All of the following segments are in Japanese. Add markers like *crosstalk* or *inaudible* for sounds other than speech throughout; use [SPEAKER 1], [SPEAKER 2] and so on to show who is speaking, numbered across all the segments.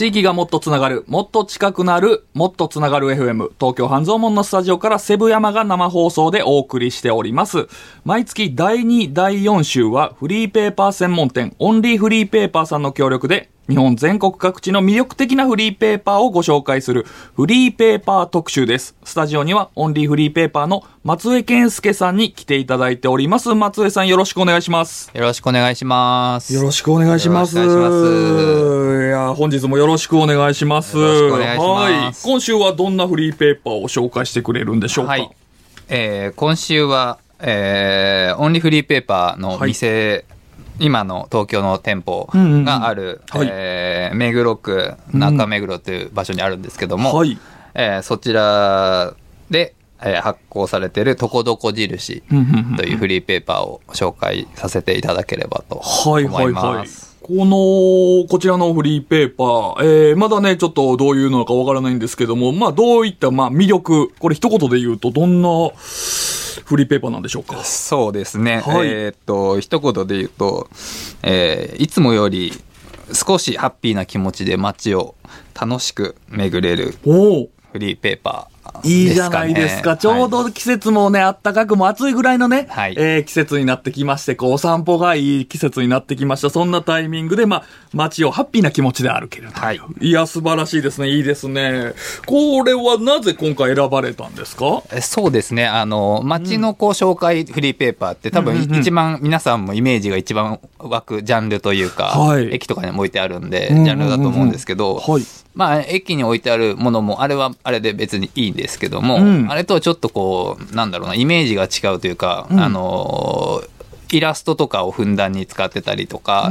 [SPEAKER 1] 地域がもっとつながる、もっと近くなる、もっとつながる FM、東京半蔵門のスタジオからセブ山が生放送でお送りしております。毎月第2、第4週はフリーペーパー専門店、オンリーフリーペーパーさんの協力で、日本全国各地の魅力的なフリーペーパーをご紹介するフリーペーパー特集です。スタジオにはオンリーフリーペーパーの松江健介さんに来ていただいております。松江さんよろしくお願いします。
[SPEAKER 2] よろしくお願いします。
[SPEAKER 1] よろしくお願いします。
[SPEAKER 2] いします
[SPEAKER 1] いや、本日もよろしくお願いします。
[SPEAKER 2] よろしくお願いします
[SPEAKER 1] はい。今週はどんなフリーペーパーを紹介してくれるんでしょうか？
[SPEAKER 2] はい。えー今週は、えーオンリーフリーペーパーの店、今の東京の店舗
[SPEAKER 1] うんうんうん
[SPEAKER 2] がある、
[SPEAKER 1] はい
[SPEAKER 2] えー目黒区中目黒という場所にあるんですけども、
[SPEAKER 1] はい。
[SPEAKER 2] えーそちらで、えー発行されているとこどこ印
[SPEAKER 1] うんうんうん
[SPEAKER 2] というフリーペーパーを紹介させていただければと
[SPEAKER 1] はい
[SPEAKER 2] 思
[SPEAKER 1] はいいはい
[SPEAKER 2] ます。。
[SPEAKER 1] この、こちらのフリーペーパー、えー、まだね、ちょっとどういうのかわからないんですけども、まあ、どういった、まあ、魅力、これ一言で言うと、どんなフリーペーパーなんでしょうか？
[SPEAKER 2] そうですね。
[SPEAKER 1] はい
[SPEAKER 2] えーっと、一言で言うと、えーいつもより少しハッピーな気持ちで街を楽しく巡れるフリーペーパー。
[SPEAKER 1] いいじゃないですか。ちょう
[SPEAKER 2] はい
[SPEAKER 1] ど季節もね、暖かくも暑いぐらいのね、
[SPEAKER 2] はい
[SPEAKER 1] えー季節になってきまして、こう、お散歩がいい季節になってきました。そんなタイミングで、まあ、街をハッピーな気持ちで歩けるという。
[SPEAKER 2] はい
[SPEAKER 1] いや、素晴らしいですね。いいですね。これはなぜ今回選ばれたんですか？
[SPEAKER 2] えそうですね。あの、街のこう紹介フリーペーパーって多分一番皆さんもイメージが一番湧くジャンルというか、
[SPEAKER 1] はい
[SPEAKER 2] 駅とかにも置いてあるんで、ジャンルだと思うんですけど、
[SPEAKER 1] はい。
[SPEAKER 2] まあ、駅に置いてあるものも、あれはあれで別にいいんですけども、
[SPEAKER 1] うん。
[SPEAKER 2] あれとはちょっとこう、なんだろうな、イメージが違うというか、
[SPEAKER 1] うん。
[SPEAKER 2] あのーイラストとかをふんだんに使ってたりとか、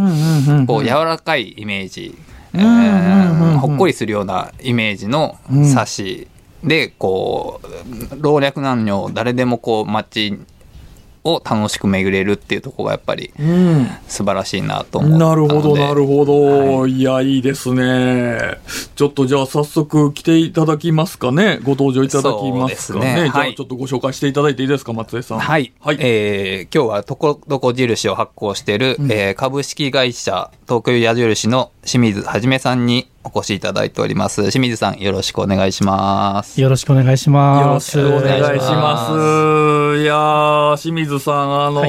[SPEAKER 2] こう、柔らかいイメージ、ほっこりするようなイメージの冊子で、こう、老若男女、誰でもこう、街を楽しく巡れるっていうところがやっぱり
[SPEAKER 1] うん。
[SPEAKER 2] 素晴らしいなと思ったので。
[SPEAKER 1] なるほど、なるほど。、
[SPEAKER 2] はい
[SPEAKER 1] や、いいですね。ちょっとじゃあ早速来ていただきますかね。ご登場いただきますかね。
[SPEAKER 2] ね
[SPEAKER 1] じゃあ
[SPEAKER 2] はい
[SPEAKER 1] ちょっとご紹介していただいていいですか、松江さん。
[SPEAKER 2] はい。
[SPEAKER 1] はい。
[SPEAKER 2] えー今日はとこどこ印を発行している、
[SPEAKER 1] うん
[SPEAKER 2] えー株式会社東京矢印の清水はじめさんにお越しいただいております。清水さんよろしくお願いします。
[SPEAKER 3] よろしくお願いします。
[SPEAKER 1] よろしくお願いしま。
[SPEAKER 2] ます
[SPEAKER 1] いやー、清水さん、あの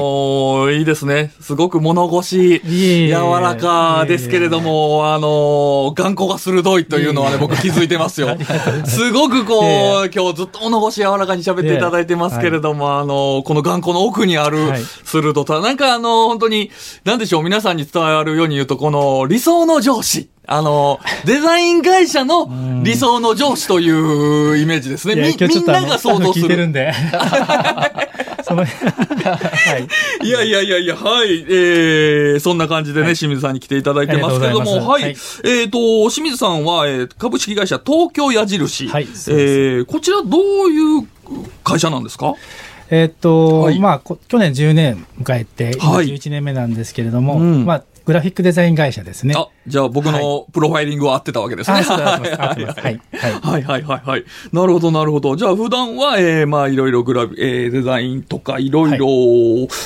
[SPEAKER 1] ーい、いですね。すごく物腰、柔らかですけれども、あのー頑固が鋭いというのはね、僕気づいてますよ。*laughs* すごくこう、今日ずっと物腰柔らかに喋っていただいてますけれども、あのーこの頑固の奥にある
[SPEAKER 3] はい
[SPEAKER 1] 鋭さ、なんかあのー本当に、なんでしょう、皆さんに伝わるように言うと、この理想の上司。あの、デザイン会社の理想の上司というイメージですね。みみんなが想像する。
[SPEAKER 3] 聞いてるんで。*laughs* い。
[SPEAKER 1] いやいやいやいや、はい。えー、そんな感じでね、清水さんに来ていただいてますけども、はい。
[SPEAKER 3] はい
[SPEAKER 1] えっ、と、清水さんは、えー株式会社東京矢印。
[SPEAKER 3] はい
[SPEAKER 1] えー、こちらどういう会社なんですか？
[SPEAKER 3] えーっと、
[SPEAKER 1] はい
[SPEAKER 3] まあ、こ去年10年迎えて、今
[SPEAKER 1] はい
[SPEAKER 3] 11年目なんですけれども、
[SPEAKER 1] うん
[SPEAKER 3] まあ、グラフィックデザイン会社ですね。
[SPEAKER 1] あ、じゃあ僕のプロファイリングは合ってたわけですね。
[SPEAKER 3] はい。はい。
[SPEAKER 1] はいはいはいはい。なるほどなるほど。じゃあ普段は、えー、まあいろいろグラビ、えー、デザインとかいろいろ、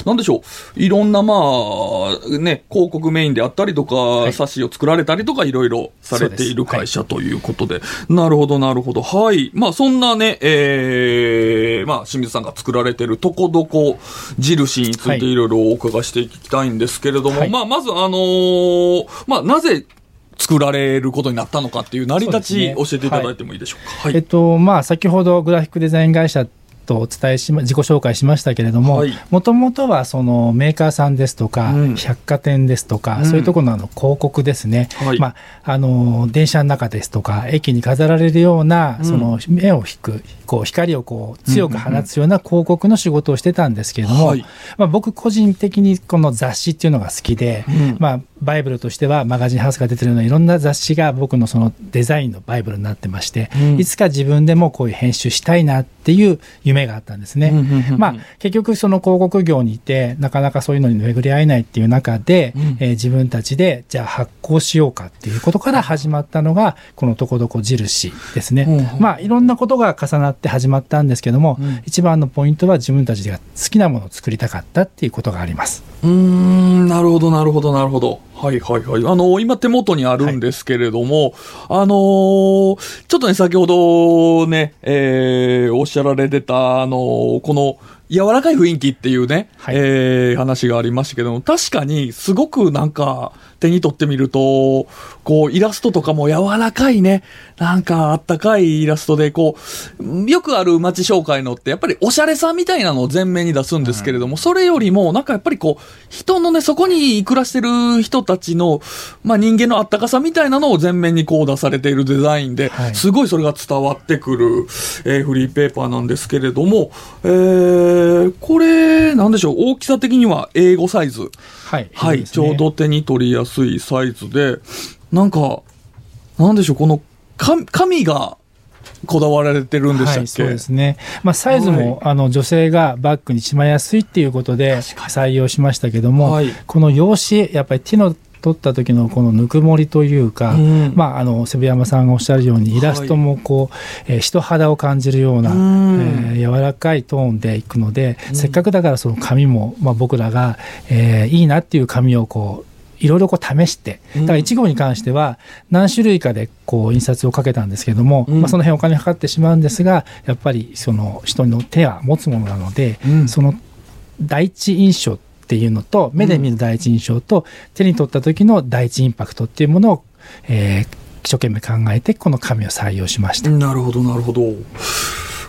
[SPEAKER 1] なんでしょう。いろんなまあ、ね、広告メインであったりとか、
[SPEAKER 3] い
[SPEAKER 1] 冊子を作られたりとかいろいろされている会社ということで。なるほどなるほど。はい。まあそんなね、えー、まあ清水さんが作られているとこどこ印についていろいろお伺いしていきたいんですけれども、
[SPEAKER 3] はい
[SPEAKER 1] まあまずあのーまあなぜ作られることになったのかっていう成り立ち
[SPEAKER 3] ね
[SPEAKER 1] 教えていただいてもいいでしょうか。はい
[SPEAKER 3] えっと、まあ、先ほどグラフィックデザイン会社とお伝えしま、自己紹介しましたけれども
[SPEAKER 1] はい、
[SPEAKER 3] もともとはそのメーカーさんですとか、
[SPEAKER 1] うん。
[SPEAKER 3] 百貨店ですとか、
[SPEAKER 1] うん。
[SPEAKER 3] そういうところのあの広告ですね。
[SPEAKER 1] はい。
[SPEAKER 3] まあ、あの、電車の中ですとか、駅に飾られるような、
[SPEAKER 1] うん。
[SPEAKER 3] その目を引く、こう、光をこう、強く放つような広告の仕事をしてたんですけれども、
[SPEAKER 1] はい。
[SPEAKER 3] まあ、僕個人的にこの雑誌っていうのが好きで、
[SPEAKER 1] うん。
[SPEAKER 3] まあ、バイブルとしてはマガジンハウスが出てるようないろんな雑誌が僕のそのデザインのバイブルになってまして、
[SPEAKER 1] うん。
[SPEAKER 3] いつか自分でもこういう編集したいなっていう夢があったんですね。まあ、結局その広告業にいてなかなかそういうのに巡り合えないっていう中で、
[SPEAKER 1] うん
[SPEAKER 3] えー自分たちでじゃあ発行しようかっていうことから始まったのがこのとこどこ印ですね。
[SPEAKER 1] うんうん
[SPEAKER 3] まあいろんなことが重なって始まったんですけども、
[SPEAKER 1] うん
[SPEAKER 3] 一番のポイントは自分たちが好きなものを作りたかったっていうことがあります。
[SPEAKER 1] うーん、なるほど、なるほど、なるほど。はいはいはい。あの、今手元にあるんですけれども、あのーちょっとね、先ほどね、えー、おっしゃられてた、あのーこの、柔らかい雰囲気っていうね、
[SPEAKER 3] はい。
[SPEAKER 1] えー話がありましたけども、確かにすごくなんか手に取ってみると、こうイラストとかも柔らかいね、なんかあったかいイラストで、こう、よくある街紹介のってやっぱりおしゃれさみたいなのを前面に出すんですけれども、それよりもなんかやっぱりこう、人のね、そこに暮らしてる人たちの、まあ人間のあったかさみたいなのを前面にこう出されているデザインで、
[SPEAKER 3] はい。
[SPEAKER 1] すごいそれが伝わってくる、えーフリーペーパーなんですけれども、えー、これ、なんでしょう、大きさ的には英語サイズ。
[SPEAKER 3] はい。
[SPEAKER 1] はい、
[SPEAKER 3] ね。
[SPEAKER 1] ちょうど手に取りやすいサイズで、なんか、なんでしょう、この紙紙がこだわられてるんでしたっけ、
[SPEAKER 3] はい、そうですね。まあ、サイズも、あの、女性がバッグにしまいやすいっていうことで採用しましたけども、
[SPEAKER 1] はい。
[SPEAKER 3] この用紙、やっぱり手の取った時のこのぬくもりというか、
[SPEAKER 1] うん。
[SPEAKER 3] まあ、あの、セブ山さんがおっしゃるように、イラストもこう、えー人肌を感じるような、
[SPEAKER 1] うん。
[SPEAKER 3] えー柔らかいトーンでいくので、せっかくだからその紙も、まあ、僕らが、えーいいなっていう紙をこう、いろいろこう試して、だから1号に関しては何種類かでこう印刷をかけたんですけども、
[SPEAKER 1] うん。
[SPEAKER 3] まあ、その辺お金かかってしまうんですが、やっぱりその人の手は持つものなので、
[SPEAKER 1] うん。
[SPEAKER 3] その第一印象っていうのと、目で見る第一印象と、手に取った時の第一インパクトっていうものを、えー一生懸命考えて、この紙を採用しました。
[SPEAKER 1] なるほど、なるほど。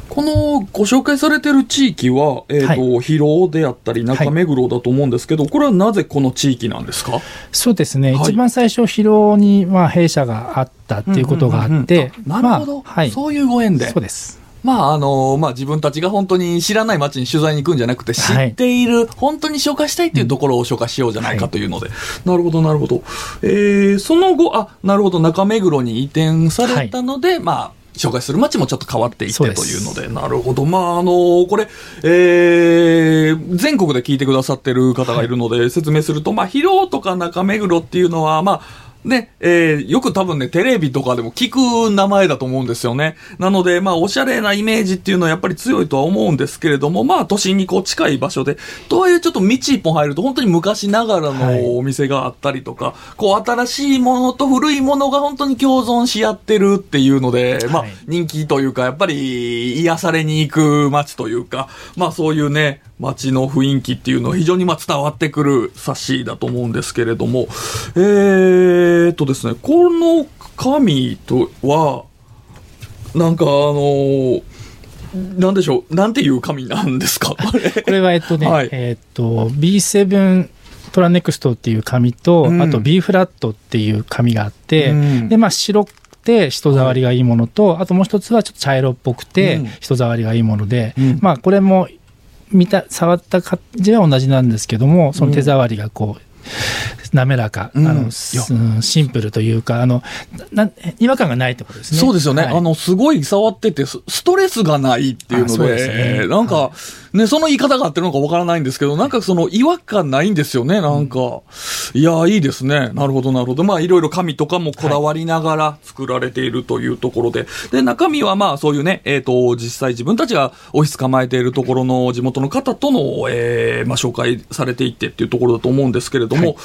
[SPEAKER 1] このご紹介されてる地域は、えっ、と、
[SPEAKER 3] はい。
[SPEAKER 1] 広尾であったり中目黒だと思うんですけど、これはなぜこの地域なんですか？
[SPEAKER 3] そうですね、
[SPEAKER 1] はい。
[SPEAKER 3] 一番最初、広尾にまあ弊社があったっていうことがあって、
[SPEAKER 1] なるほど、
[SPEAKER 3] まあはい、
[SPEAKER 1] そういうご縁で。
[SPEAKER 3] そうです。
[SPEAKER 1] まあ、あの、まあ、自分たちが本当に知らない街に取材に行くんじゃなくて、知
[SPEAKER 3] はい
[SPEAKER 1] っている、本当に紹介したいっていうところを紹介しようじゃないかというので。なるほど、なるほど。えー、その後、あ、なるほど、中目黒に移転されたので、まあ、紹介する街もちょっと変わっていってというので、なるほど。まあ、あのこれ、えー、全国で聞いてくださってる方がいるので、説明すると、まあ、広尾とか中目黒っていうのは、まあ、ね、えーよく多分ね、テレビとかでも聞く名前だと思うんですよね。なので、まあ、おしゃれなイメージっていうのはやっぱり強いとは思うんですけれども、まあ、都心にこう近い場所で、とはいえちょっと道一本入ると本当に昔ながら
[SPEAKER 3] はい。
[SPEAKER 1] のお店があったりとか、こう、新しいものと古いものが本当に共存し合ってるっていうので、まあ
[SPEAKER 3] はい、
[SPEAKER 1] 人気というか、やっぱり癒されに行く街というか、まあ、そういうね、街の雰囲気っていうのは非常にまあ伝わってくる冊子だと思うんですけれども、えーっとですね、この紙とは、なんかあのなんでしょう、なんていう紙なんですか？*laughs* これ。
[SPEAKER 3] はえっとね、
[SPEAKER 1] はい。
[SPEAKER 3] えっと B7 トラネクストっていう紙と、
[SPEAKER 1] うん。
[SPEAKER 3] あと B フラットっていう紙があって、
[SPEAKER 1] うん。
[SPEAKER 3] でまあ白くて人触りがいいものと、あともう一つはちょっと茶色っぽくて
[SPEAKER 1] うん。
[SPEAKER 3] 人触りがいいもので、
[SPEAKER 1] うん。
[SPEAKER 3] まあこれも見た触った感じは同じなんですけどもその手触りがこう、滑らか、
[SPEAKER 1] うん
[SPEAKER 3] あのシンプルというかあのな違和感がないってことですね。
[SPEAKER 1] そうですよね、
[SPEAKER 3] はい
[SPEAKER 1] あの、すごい触ってて、スストレスがないっていうので、
[SPEAKER 3] ですね
[SPEAKER 1] なんか、
[SPEAKER 3] は
[SPEAKER 1] ね、その言い方が合ってるのかわからないんですけど、なんかその違和感ないんですよね、なんか。いや、いいですね。なるほど、なるほど。まあ、いろいろ紙とかもこだわりながら作られているというところで。で、中身はまあ、そういうね、えっ、と、実際自分たちがオフィス構えているところの地元の方との、えーまあ、紹介されていってっていうところだと思うんですけれども、
[SPEAKER 3] はい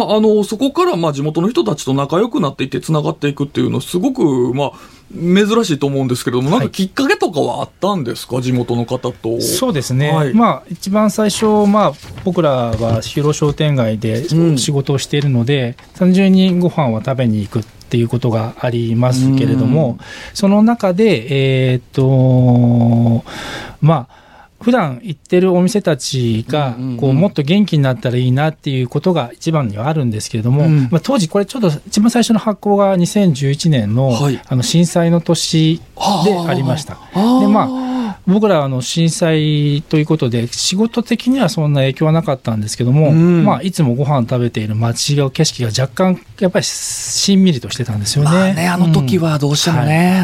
[SPEAKER 1] まあ、あの、そこから、まあ、地元の人たちと仲良くなっていって、繋がっていくっていうのは、すごく、まあ、珍しいと思うんですけれども、なんか
[SPEAKER 3] はい。
[SPEAKER 1] きっかけとかはあったんですか、地元の方と。
[SPEAKER 3] そうですね、
[SPEAKER 1] はい。
[SPEAKER 3] まあ、一番最初、まあ、僕らは広商店街で
[SPEAKER 1] うん。
[SPEAKER 3] 仕事をしているので、単純にご飯を食べに行くっていうことがありますけれども、その中で、えーっと、まあ、普段行ってるお店たちがこうもっと元気になったらいいなっていうことが一番にはあるんですけれども、
[SPEAKER 1] うん。
[SPEAKER 3] まあ、当時これちょっと一番最初の発行が2011年の,、
[SPEAKER 1] はい。
[SPEAKER 3] あの震災の年でありました。でま僕らはあの震災ということで仕事的にはそんな影響はなかったんですけども、
[SPEAKER 1] うん。
[SPEAKER 3] まあ、いつもご飯食べている街が景色が若干やっぱりしんみりとしてたんですよね。
[SPEAKER 1] まあね、あの時はどうしてもね。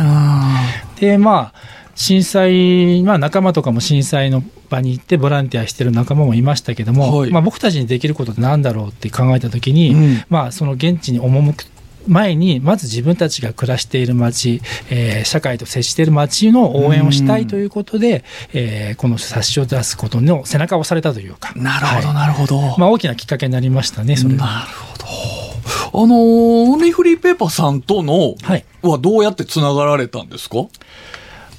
[SPEAKER 3] でまあ震災、まあ、仲間とかも震災の場に行ってボランティアしてる仲間もいましたけども、
[SPEAKER 1] はい。
[SPEAKER 3] まあ、僕たちにできることって何だろうって考えた時に、
[SPEAKER 1] うん。
[SPEAKER 3] まあ、その現地に赴く前にまず自分たちが暮らしている街、えー社会と接している街の応援をしたいということで、えーこの冊子を出すことの背中を押されたというか。
[SPEAKER 1] うんなるほど、
[SPEAKER 3] はい。
[SPEAKER 1] なるほど。
[SPEAKER 3] まあ、大きなきっかけになりましたねそれは。
[SPEAKER 1] なるほど。あのー、オンリーフリーペーパーさんとの、
[SPEAKER 3] はい。
[SPEAKER 1] はどうやってつながられたんですか？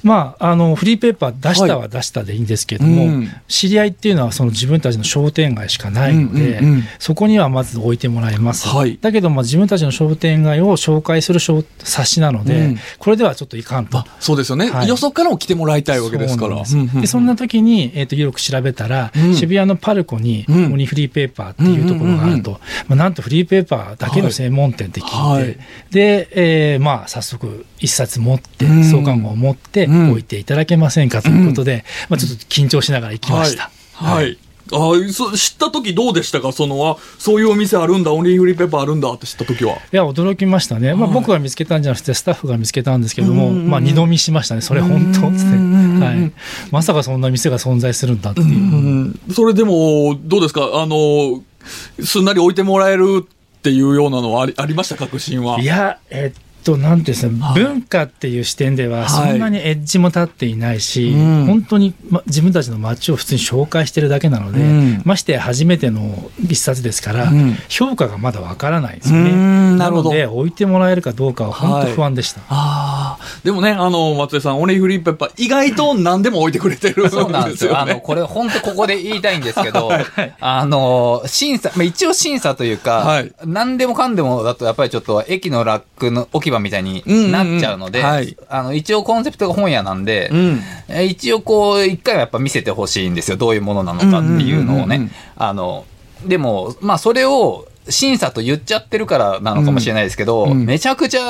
[SPEAKER 3] まあ、あのフリーペーパー出したは出したでいいんですけれども、
[SPEAKER 1] うん。
[SPEAKER 3] 知り合いっていうのはその自分たちの商店街しかないので、
[SPEAKER 1] うんうんうん。
[SPEAKER 3] そこにはまず置いてもらえます、
[SPEAKER 1] はい。
[SPEAKER 3] だけども自分たちの商店街を紹介する商冊子なので、
[SPEAKER 1] うん。
[SPEAKER 3] これではちょっといかんと。
[SPEAKER 1] あ。そうですよね、
[SPEAKER 3] はい。
[SPEAKER 1] よそからも来てもらいたいわけですから。
[SPEAKER 3] そんでそんな時に、えー、とよく調べたら、
[SPEAKER 1] うん。
[SPEAKER 3] 渋谷のパルコに、
[SPEAKER 1] うん。
[SPEAKER 3] オニフリーペーパーっていうところがあると、
[SPEAKER 1] うん
[SPEAKER 3] まあ、なんとフリーペーパーだけの専門店って聞いて、
[SPEAKER 1] はい。
[SPEAKER 3] で、えーまあ、早速、一冊持って、
[SPEAKER 1] うん。
[SPEAKER 3] 創刊号を持って
[SPEAKER 1] うん
[SPEAKER 3] 置いていただけませんかということで、まあ、ちょっと緊張しながら行きました。
[SPEAKER 1] はい。はいあそ知った時どうでしたか？その、あ、そういうお店あるんだ、オンリーフリーペーパーあるんだって知った時は。
[SPEAKER 3] いや、驚きましたね。まあ、
[SPEAKER 1] はい
[SPEAKER 3] 僕が見つけたんじゃなくて、スタッフが見つけたんですけども、まあ、二度見しましたね。それ本当？っつって。はい。まさかそんな店が存在するんだっていう。
[SPEAKER 1] うん、それでも、どうですか？あの、すんなり置いてもらえるっていうようなのはありありました確信は。
[SPEAKER 3] いや、えっと、なんていうんですか、
[SPEAKER 1] はい。
[SPEAKER 3] 文化っていう視点では、
[SPEAKER 1] はい。
[SPEAKER 3] そんなにエッジも立っていないし、
[SPEAKER 1] うん。
[SPEAKER 3] 本当に、ま、自分たちの街を普通に紹介してるだけなので、
[SPEAKER 1] うん。
[SPEAKER 3] ましてや初めての一冊ですから、
[SPEAKER 1] うん。
[SPEAKER 3] 評価がまだわからないんですよね。
[SPEAKER 1] うんなるほど。
[SPEAKER 3] ので、置いてもらえるかどうかは本当不安でした。
[SPEAKER 1] ああ、でもね、あの、松江さん、オンリーフリーペーパー、意外と何でも置いてくれてる
[SPEAKER 2] そうなんですよ。あの、
[SPEAKER 1] ね。
[SPEAKER 2] これ本当ここで言いたいんですけど、*laughs* あの、審査、まあ、一応審査というか、
[SPEAKER 1] はい。
[SPEAKER 2] 何でもかんでもだとやっぱりちょっと駅のラックの置き場みたいになっちゃうので、
[SPEAKER 1] うんうんうんはい
[SPEAKER 2] あの、一応コンセプトが本屋なんで、
[SPEAKER 1] うん。
[SPEAKER 2] え一応こう、一回はやっぱ見せてほしいんですよ。どういうものなのかっていうのを
[SPEAKER 1] うんうんうんうん
[SPEAKER 2] ね。あの、でも、まあそれを審査と言っちゃってるからなのかもしれないですけど、
[SPEAKER 1] うんうん
[SPEAKER 2] めちゃくちゃ、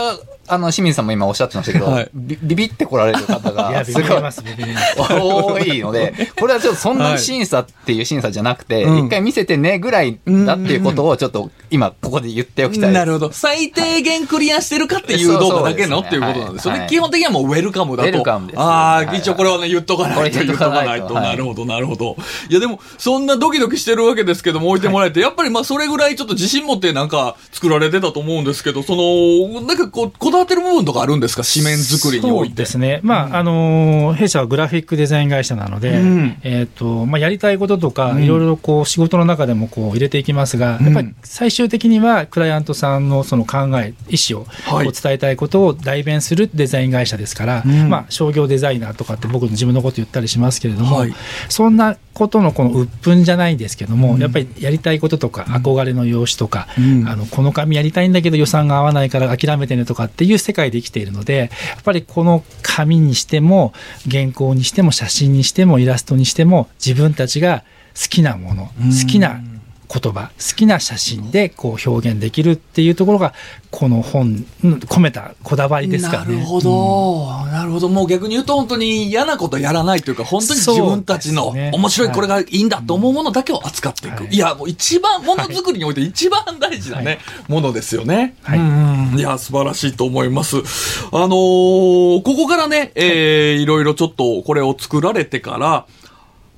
[SPEAKER 2] あの、清水さんも今おっしゃってましたけど、
[SPEAKER 1] はい
[SPEAKER 2] ビビビって来られる方が、すごい。多いので、これはちょっとそんなに審査っていう審査じゃなくて、
[SPEAKER 1] うん
[SPEAKER 2] 一回見せてねぐらいだっていうことをちょっと今ここで言っておきたい。
[SPEAKER 1] なるほど。最低限クリアしてるかっていう動画だけのっていうことなんですよね。
[SPEAKER 2] はい
[SPEAKER 1] 基本的にはもうウェルカムだと。
[SPEAKER 2] ウェルカムです
[SPEAKER 1] ああ、
[SPEAKER 2] はい
[SPEAKER 1] 一応これはね、言っとかないと
[SPEAKER 2] 言っ
[SPEAKER 1] とかな
[SPEAKER 2] いいとはい
[SPEAKER 1] なるほど、なるほど。いや、でも、そんなドキドキしてるわけですけども、置いてもらえて、やっぱりまあ、それぐらいちょっと自信持ってなんか作られてたと思うんですけど、その、なんかこう、こだわってる部分とかあるんですか？紙面作りにおいて。
[SPEAKER 3] そうですね、まああのー弊社はグラフィックデザイン会社なので、
[SPEAKER 1] うん。
[SPEAKER 3] えーとまあ、やりたいこととか、
[SPEAKER 1] うん。
[SPEAKER 3] いろいろこう仕事の中でもこう入れていきますが、
[SPEAKER 1] うん。
[SPEAKER 3] やっぱり最終的にはクライアントさんのその考え、意思を伝えたいことを代弁するデザイン会社ですから、
[SPEAKER 1] うん。
[SPEAKER 3] まあ、商業デザイナーとかって僕の自分のこと言ったりしますけれども、
[SPEAKER 1] はい。
[SPEAKER 3] そんなことのこの鬱憤じゃないんですけども、
[SPEAKER 1] うん。
[SPEAKER 3] やっぱりやりたいこととか、憧れの容姿とか、
[SPEAKER 1] うん。
[SPEAKER 3] あのこの紙やりたいんだけど予算が合わないから諦めてねとかっていう世界で生きているのでやっぱりこの紙にしても原稿にしても写真にしてもイラストにしても自分たちが好きなもの
[SPEAKER 1] うん。
[SPEAKER 3] 好きな言葉好きな写真でこう表現できるっていうところがこの本に込めたこだわりですからね。
[SPEAKER 1] なるほど、なるほど。もう逆に言うと本当に嫌なことやらないというか、本当に自分たちの面白いこれがいいんだと思うものだけを扱っていく。
[SPEAKER 3] はい
[SPEAKER 1] い、や、もう一番、ものづくりにおいて一番大事なね、ものですよね。
[SPEAKER 3] はい
[SPEAKER 1] うんいや、素晴らしいと思います。あのーここからね、えーいろいろちょっとこれを作られてから、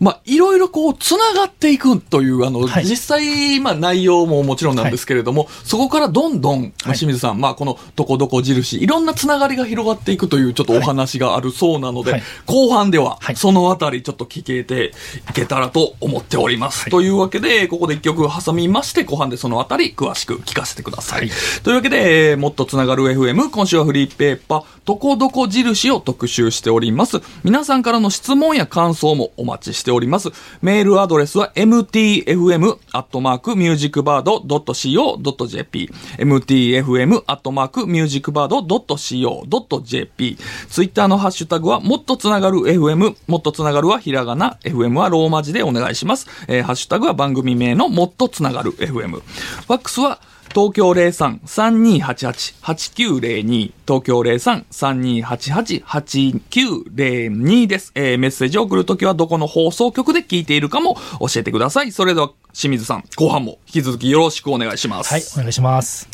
[SPEAKER 1] まあ、いろいろこう、つながっていくという、あの、
[SPEAKER 3] はい。
[SPEAKER 1] 実際、まあ、内容ももちろんなんですけれども、そこからどんどん、まあ
[SPEAKER 3] はい。
[SPEAKER 1] 清水さん、まあ、この、とこどこ印、いろんなつながりが広がっていくという、ちょっとお話があるそうなので、
[SPEAKER 3] はい。
[SPEAKER 1] 後半では、
[SPEAKER 3] はい。
[SPEAKER 1] そのあたり、ちょっと聞けていけたらと思っております。というわけで、ここで一曲挟みまして、後半でそのあたり、詳しく聞かせてください。
[SPEAKER 3] はい。
[SPEAKER 1] というわけで、えーもっとつながる FM、今週はフリーペーパー、とこどこ印を特集しております。皆さんからの質問や感想もお待ちしております。メールアドレスは mtfm.musicbird.co.jp mtfm.musicbird.co.jp ツイッターのハッシュタグはもっとつながる FM もっとつながるはひらがな FM はローマ字でお願いします。えーハッシュタグは番組名のもっとつながる FM ファックスは東京03-3288-8902東京03-3288-8902です。えーメッセージを送るときはどこの放送局で聞いているかも教えてください。それでは清水さん、後半も引き続きよろしくお願いします。
[SPEAKER 3] はい、お願いします。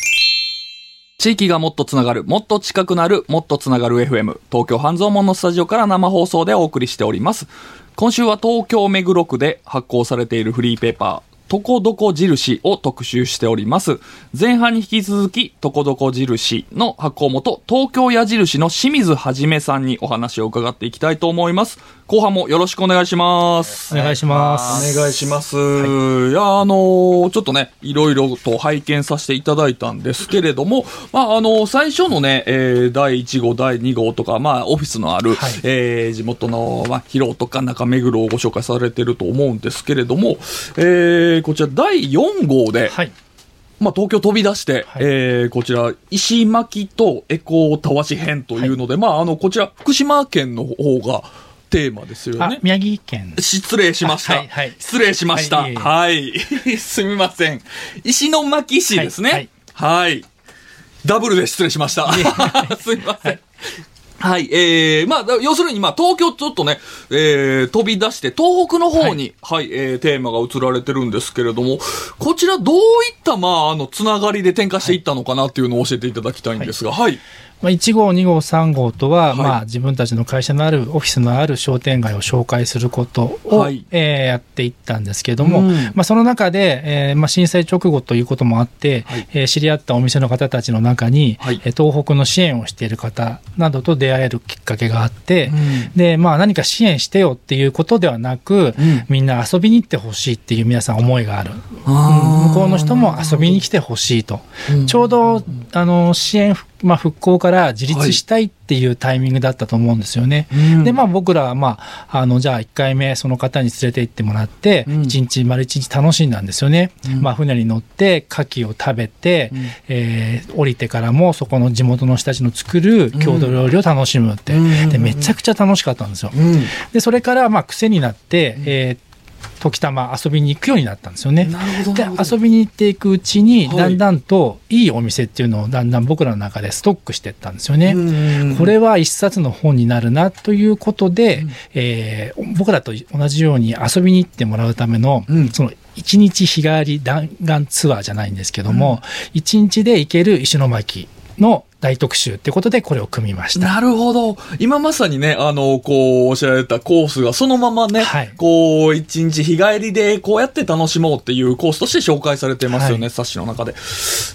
[SPEAKER 1] 地域がもっとつながる、もっと近くなる、もっとつながる FM。東京半蔵門のスタジオから生放送でお送りしております。今週は東京目黒区で発行されているフリーペーパー、とこどこ印を特集しております。前半に引き続き、とこどこ印の発行元、東京矢印の清水はじめさんにお話を伺っていきたいと思います。後半もよろしくお願いします。
[SPEAKER 3] お願いします。
[SPEAKER 1] お願いします。い、や、あのーちょっとね、いろいろと拝見させていただいたんですけれども、*laughs* まあ、あのー最初のね、えー第1号、第2号とか、まあ、オフィスのある、
[SPEAKER 3] はい
[SPEAKER 1] えー地元の、まあ、広尾とか中目黒をご紹介されてると思うんですけれども、えーこちら第4号で、
[SPEAKER 3] はい。
[SPEAKER 1] まあ、東京飛び出して、
[SPEAKER 3] はい
[SPEAKER 1] えーこちら、石巻とエコーたわし編というので、まあ、あの、こちら、福島県の方がテーマですよね、。
[SPEAKER 3] あ宮城県。
[SPEAKER 1] 失礼しました。
[SPEAKER 3] あはいはい
[SPEAKER 1] 失礼しました。
[SPEAKER 3] はい
[SPEAKER 1] はい。*laughs* すみません。石巻市ですね。はい。ダブルで失礼しました。*laughs* すみません。はい。えー、まあ、だ要するに、まあ、東京ちょっとね、えー、飛び出して、東北の方に、はい、えー、テーマが移られてるんですけれども、こちらどういった、まあ、あの、つながりで展開していったのかなっていうのを教えていただきたいんですが、はい。
[SPEAKER 3] まあ、1号、2号、3号とは、
[SPEAKER 1] はい。
[SPEAKER 3] まあ、自分たちの会社のある、オフィスのある商店街を紹介することを、
[SPEAKER 1] はい。
[SPEAKER 3] えーやっていったんですけれども、
[SPEAKER 1] うん。
[SPEAKER 3] まあ、その中で、えーまあ、震災直後ということもあって、
[SPEAKER 1] はい。
[SPEAKER 3] えー知り合ったお店の方たちの中に、
[SPEAKER 1] はい。
[SPEAKER 3] えー東北の支援をしている方などと出会えるきっかけがあって、
[SPEAKER 1] うん。
[SPEAKER 3] で、まあ、何か支援してよっていうことではなく、
[SPEAKER 1] うん。
[SPEAKER 3] みんな遊びに行ってほしいっていう皆さん思いがある。
[SPEAKER 1] あー。
[SPEAKER 3] 向こうの人も遊びに来てほしいと。
[SPEAKER 1] うん。
[SPEAKER 3] ちょうど、あの、支援、まあ、復興から自立したいっていうタイミングだったと思うんですよね。
[SPEAKER 1] うん
[SPEAKER 3] で、まあ、僕らは、まあ、あの、じゃあ、1回目、その方に連れて行ってもらって、
[SPEAKER 1] うん
[SPEAKER 3] 1日、丸1日楽しんだんですよね。
[SPEAKER 1] うん
[SPEAKER 3] まあ、船に乗って、牡蠣を食べて、
[SPEAKER 1] うん
[SPEAKER 3] えー降りてからも、そこの地元の人たちの作る郷土料理を楽しむって。
[SPEAKER 1] うん
[SPEAKER 3] で、めちゃくちゃ楽しかったんですよ。
[SPEAKER 1] うん。
[SPEAKER 3] で、それから、まあ、癖になって、えー時たま遊びに行くようになったんですよね。で遊びに行っていくうちに、
[SPEAKER 1] はい。
[SPEAKER 3] だんだんといいお店っていうのをだんだん僕らの中でストックしていったんですよね。
[SPEAKER 1] うん
[SPEAKER 3] これは一冊の本になるなということで、
[SPEAKER 1] うん。
[SPEAKER 3] えー僕らと同じように遊びに行ってもらうための、
[SPEAKER 1] うん。
[SPEAKER 3] その一日日帰り弾丸ツアーじゃないんですけども、一日で行ける石巻の大特集ってことでこれを組みました。
[SPEAKER 1] なるほど。今まさにね、あの、こう、おっしゃられたコースがそのままね、
[SPEAKER 3] はい
[SPEAKER 1] こう、一日日帰りでこうやって楽しもうっていうコースとして紹介されてますよね、
[SPEAKER 3] はい
[SPEAKER 1] 冊子の中で。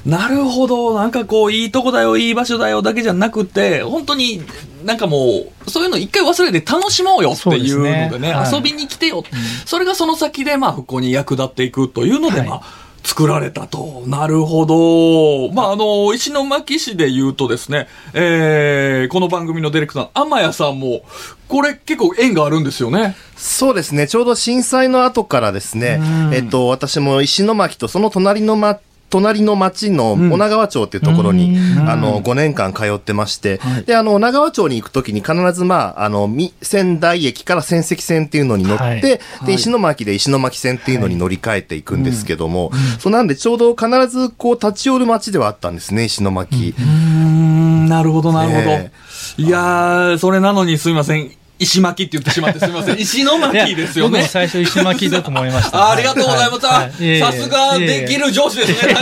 [SPEAKER 1] なるほど。なんかこう、いいとこだよ、いい場所だよだけじゃなくて、本当になんかもう、そういうの一回忘れて楽しもうよっていうのでね、
[SPEAKER 3] ですねはい
[SPEAKER 1] 遊びに来てよ。それがその先で、まあ、復興に役立っていくというので、
[SPEAKER 3] はい
[SPEAKER 1] まあ、作られたと。なるほど。まあ、あの、石巻市で言うとですね、えー、この番組のディレクター、天谷さんも、これ結構縁があるんですよね。
[SPEAKER 4] そうですね。ちょうど震災の後からですね
[SPEAKER 1] うん、
[SPEAKER 4] えっと、私も石巻とその隣のま、隣の町の
[SPEAKER 1] うん。
[SPEAKER 4] 女川町っていうところに、
[SPEAKER 3] うん。
[SPEAKER 4] あの、5年間通ってまして、
[SPEAKER 1] はい。
[SPEAKER 4] で、あの、女川町に行くときに必ず、まあ、あの、み仙台駅から仙石線っていうのに乗って、
[SPEAKER 3] はい。
[SPEAKER 4] で、
[SPEAKER 1] はい。
[SPEAKER 4] 石巻で石巻線っていうのに乗り換えていくんですけども、そうなんでちょうど必ずこう立ち寄る町ではあったんですね、石巻。
[SPEAKER 1] うーん、なるほど、なるほど。
[SPEAKER 4] ね
[SPEAKER 1] いやー、それなのにすみません。石巻って言ってしまってすみません。*laughs* 石巻ですよね
[SPEAKER 3] 僕も。最初石巻だと思いました。
[SPEAKER 1] あありがとうございます。さすができる上司ですね。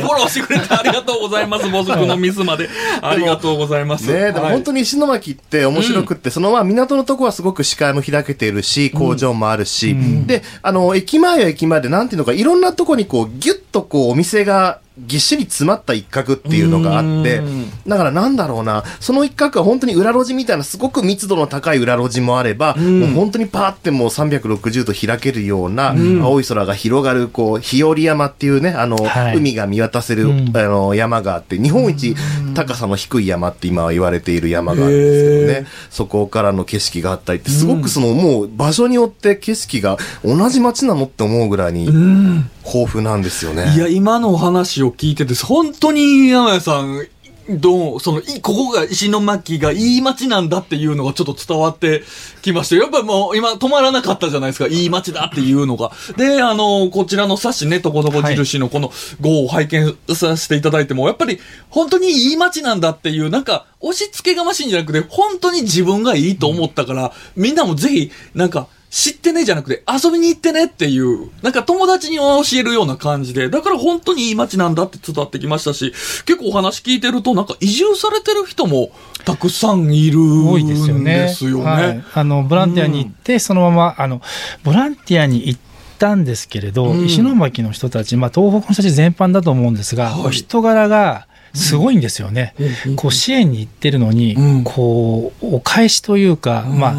[SPEAKER 1] フォローしてくれてありがとうございます。ボス君のミスまで。*laughs* ありがとうございます。
[SPEAKER 4] ねでも本当
[SPEAKER 1] に。
[SPEAKER 4] に石巻って面白くって、そのまあ港のとこはすごく視界も開けているし、工場もあるし、で、あの、駅前は駅前でなんていうのか、いろんなとこにこう、ギュッとこう、お店が、ぎっしり詰まった一角っていうのがあって
[SPEAKER 1] うん、
[SPEAKER 4] だからなんだろうな、その一角は本当に裏路地みたいなすごく密度の高い裏路地もあれば、
[SPEAKER 1] ん。
[SPEAKER 4] もう本当にパーってもう360度開けるような、
[SPEAKER 1] ん。
[SPEAKER 4] 青い空が広がる、こう、日和山っていうね、あの、
[SPEAKER 3] はい。
[SPEAKER 4] 海が見渡せる、
[SPEAKER 3] うん。
[SPEAKER 4] あの、山があって、日本一高さの低い山って今は言われている山があるんですけど
[SPEAKER 1] へ
[SPEAKER 4] ね、そこからの景色があったりって、すごくその、もう場所によって景色が同じ街なのって思うぐらいに
[SPEAKER 1] うん。
[SPEAKER 4] 豊富なんですよね。
[SPEAKER 1] いや、今のお話を聞いてて、本当に山谷さん、どう、その、いここが石巻がいい街なんだっていうのがちょっと伝わってきました。やっぱもう今止まらなかったじゃないですか。いい街だっていうのが。で、あの、こちらの冊子ね、とこどこ印のこの号を拝見させていただいても、やっぱり本当にいい街なんだっていう、なんか、押し付けがましいんじゃなくて、本当に自分がいいと思ったから、みんなもぜひ、なんか、知ってねじゃなくて遊びに行ってねっていう、なんか友達に教えるような感じで、だから本当にいい街なんだって伝わってきましたし、結構お話聞いてるとなんか移住されてる人もたくさんいるん
[SPEAKER 3] 多いですよね。
[SPEAKER 1] ですよね。
[SPEAKER 3] はい、あのボランティアに行って、そのままあのボランティアに行ったんですけれど、
[SPEAKER 1] うん。
[SPEAKER 3] 石巻の人たち、まあ、東北の人たち全般だと思うんですが、
[SPEAKER 1] はい。
[SPEAKER 3] お人柄がすごいんですよね。こう支援に行ってるのに、
[SPEAKER 1] うん。
[SPEAKER 3] こうお返しというか、まあ、